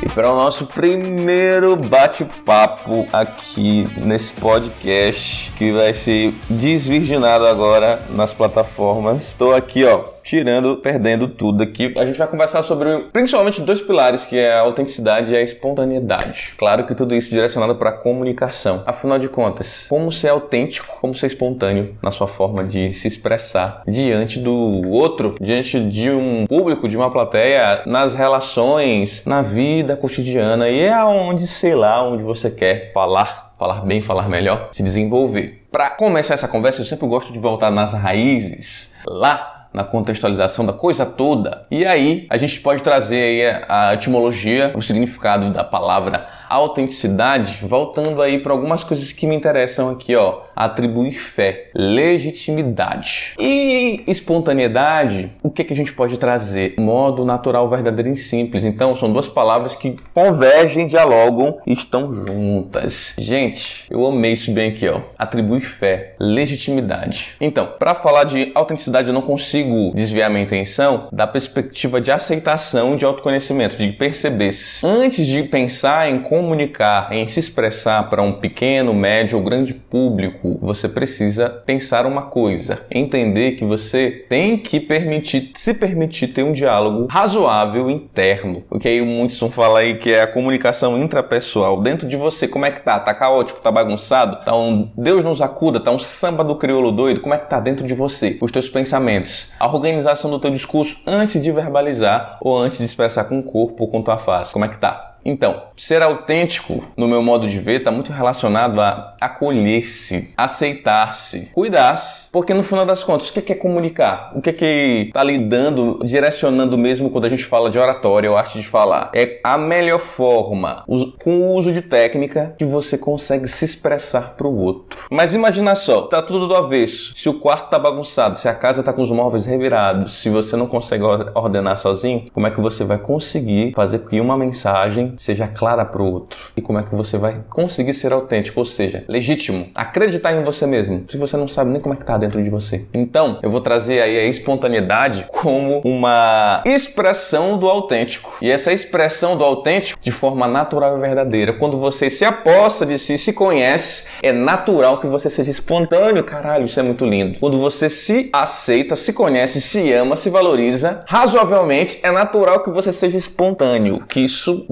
E para o nosso primeiro bate-papo aqui nesse podcast que vai ser desvirginado agora nas plataformas. Estou aqui, ó, tirando, perdendo tudo aqui. A gente vai conversar sobre principalmente dois pilares, que é a autenticidade e a espontaneidade. Claro que tudo isso direcionado para a comunicação. Afinal de contas, como ser autêntico, como ser espontâneo na sua forma de se expressar diante do outro, diante de um público, de uma plateia, nas relações, na vida cotidiana e é aonde, sei lá, onde você quer falar falar bem, falar melhor, se desenvolver. Para começar essa conversa, eu sempre gosto de voltar nas raízes, lá na contextualização da coisa toda. E aí a gente pode trazer a etimologia, o significado da palavra autenticidade, voltando aí para algumas coisas que me interessam aqui, ó. Atribuir fé, legitimidade e espontaneidade. O que, que a gente pode trazer? Modo natural, verdadeiro e simples. Então, são duas palavras que convergem, dialogam e estão juntas. Gente, eu amei isso bem aqui, ó. Atribuir fé, legitimidade. Então, para falar de autenticidade, eu não consigo desviar minha intenção da perspectiva de aceitação de autoconhecimento, de perceber se antes de pensar em como comunicar, em se expressar para um pequeno, médio ou grande público, você precisa pensar uma coisa, entender que você tem que permitir, se permitir ter um diálogo razoável interno. O que aí muitos vão falar aí que é a comunicação intrapessoal. Dentro de você, como é que tá? Tá caótico, tá bagunçado? Tá um Deus nos acuda, tá um samba do crioulo doido? Como é que tá dentro de você? Os teus pensamentos, a organização do teu discurso antes de verbalizar ou antes de expressar com o corpo ou com tua face. Como é que tá? Então, ser autêntico, no meu modo de ver, está muito relacionado a acolher-se, aceitar-se, cuidar-se. Porque no final das contas, o que é comunicar? O que é está lidando, direcionando mesmo quando a gente fala de oratória ou arte de falar? É a melhor forma, com o uso de técnica, que você consegue se expressar para o outro. Mas imagina só, tá tudo do avesso. Se o quarto tá bagunçado, se a casa tá com os móveis revirados, se você não consegue ordenar sozinho, como é que você vai conseguir fazer que uma mensagem seja clara para o outro. E como é que você vai conseguir ser autêntico, ou seja, legítimo, acreditar em você mesmo, se você não sabe nem como é que tá dentro de você. Então, eu vou trazer aí a espontaneidade como uma expressão do autêntico. E essa expressão do autêntico de forma natural e verdadeira. Quando você se aposta de si, se conhece, é natural que você seja espontâneo. Caralho, isso é muito lindo. Quando você se aceita, se conhece, se ama, se valoriza, razoavelmente é natural que você seja espontâneo, que isso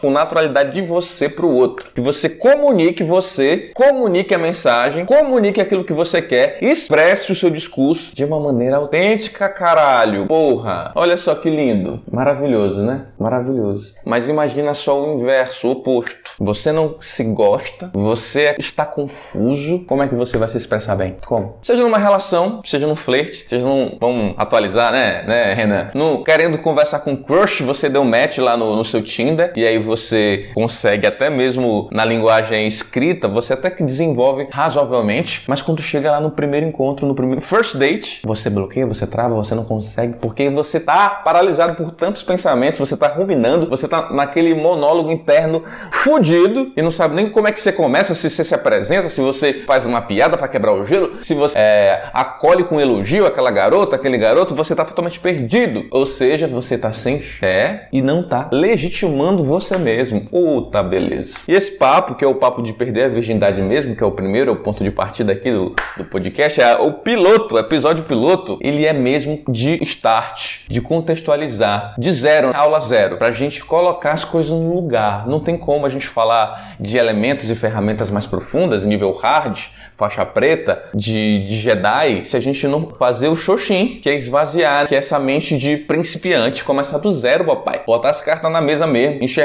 com naturalidade de você para o outro. Que você comunique você, comunique a mensagem, comunique aquilo que você quer, expresse o seu discurso de uma maneira autêntica, caralho. Porra, olha só que lindo. Maravilhoso, né? Maravilhoso. Mas imagina só o inverso, o oposto. Você não se gosta, você está confuso. Como é que você vai se expressar bem? Como? Seja numa relação, seja num flerte, seja num. Vamos atualizar, né, né, Renan? No, querendo conversar com crush, você deu match lá no, no seu Tinder e aí você consegue até mesmo na linguagem escrita, você até que desenvolve razoavelmente, mas quando chega lá no primeiro encontro, no primeiro first date, você bloqueia, você trava, você não consegue, porque você tá paralisado por tantos pensamentos, você tá ruminando, você tá naquele monólogo interno fudido e não sabe nem como é que você começa, se você se apresenta, se você faz uma piada para quebrar o gelo, se você é, acolhe com elogio aquela garota, aquele garoto, você tá totalmente perdido. Ou seja, você tá sem fé e não tá legitimando você mesmo. Puta beleza. E esse papo, que é o papo de perder a virgindade mesmo, que é o primeiro, é o ponto de partida aqui do, do podcast, é o piloto, o episódio piloto, ele é mesmo de start, de contextualizar, de zero, aula zero, pra gente colocar as coisas no lugar. Não tem como a gente falar de elementos e ferramentas mais profundas, nível hard, faixa preta, de, de Jedi, se a gente não fazer o Shoshin, que é esvaziar, que é essa mente de principiante, começar do zero, papai. Botar as cartas na mesa mesmo, enxergar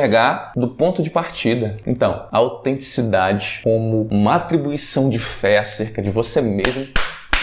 do ponto de partida. Então, autenticidade como uma atribuição de fé acerca de você mesmo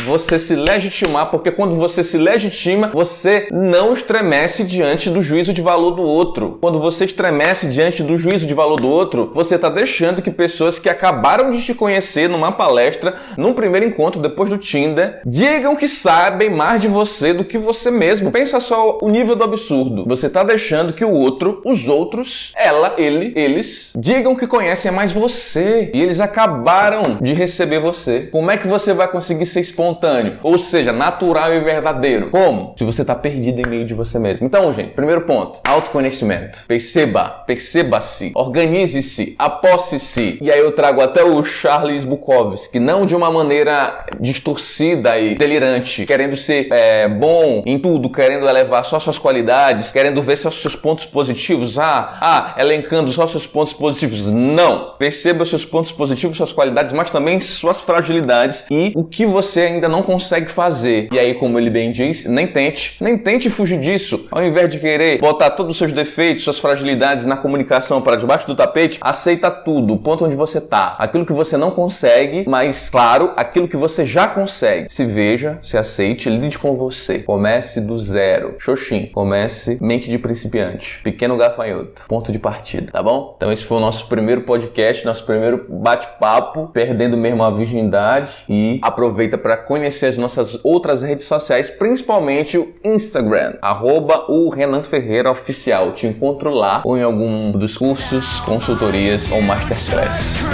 você se legitimar, porque quando você se legitima, você não estremece diante do juízo de valor do outro. Quando você estremece diante do juízo de valor do outro, você está deixando que pessoas que acabaram de te conhecer numa palestra, num primeiro encontro depois do Tinder, digam que sabem mais de você do que você mesmo. Pensa só o nível do absurdo. Você está deixando que o outro, os outros, ela, ele, eles, digam que conhecem mais você e eles acabaram de receber você. Como é que você vai conseguir ser exposto espontâneo, ou seja, natural e verdadeiro. Como? Se você está perdido em meio de você mesmo. Então, gente, primeiro ponto, autoconhecimento. Perceba, perceba-se, organize-se, aposse-se. E aí eu trago até o Charles Bukowski, não de uma maneira distorcida e delirante, querendo ser é, bom em tudo, querendo elevar só suas qualidades, querendo ver só seus pontos positivos. Ah, ah, elencando só seus pontos positivos. Não. Perceba seus pontos positivos, suas qualidades, mas também suas fragilidades e o que você ainda não consegue fazer. E aí, como ele bem diz, nem tente, nem tente fugir disso. Ao invés de querer botar todos os seus defeitos, suas fragilidades na comunicação para debaixo do tapete, aceita tudo, o ponto onde você tá. Aquilo que você não consegue, mas claro, aquilo que você já consegue. Se veja, se aceite, lide com você. Comece do zero. Xoxin, comece mente de principiante. Pequeno gafanhoto. Ponto de partida, tá bom? Então esse foi o nosso primeiro podcast, nosso primeiro bate-papo, perdendo mesmo a virgindade e aproveita para conhecer as nossas outras redes sociais, principalmente o Instagram, arroba o Renan Ferreira Oficial. Te encontro lá ou em algum dos cursos, consultorias ou masterclass.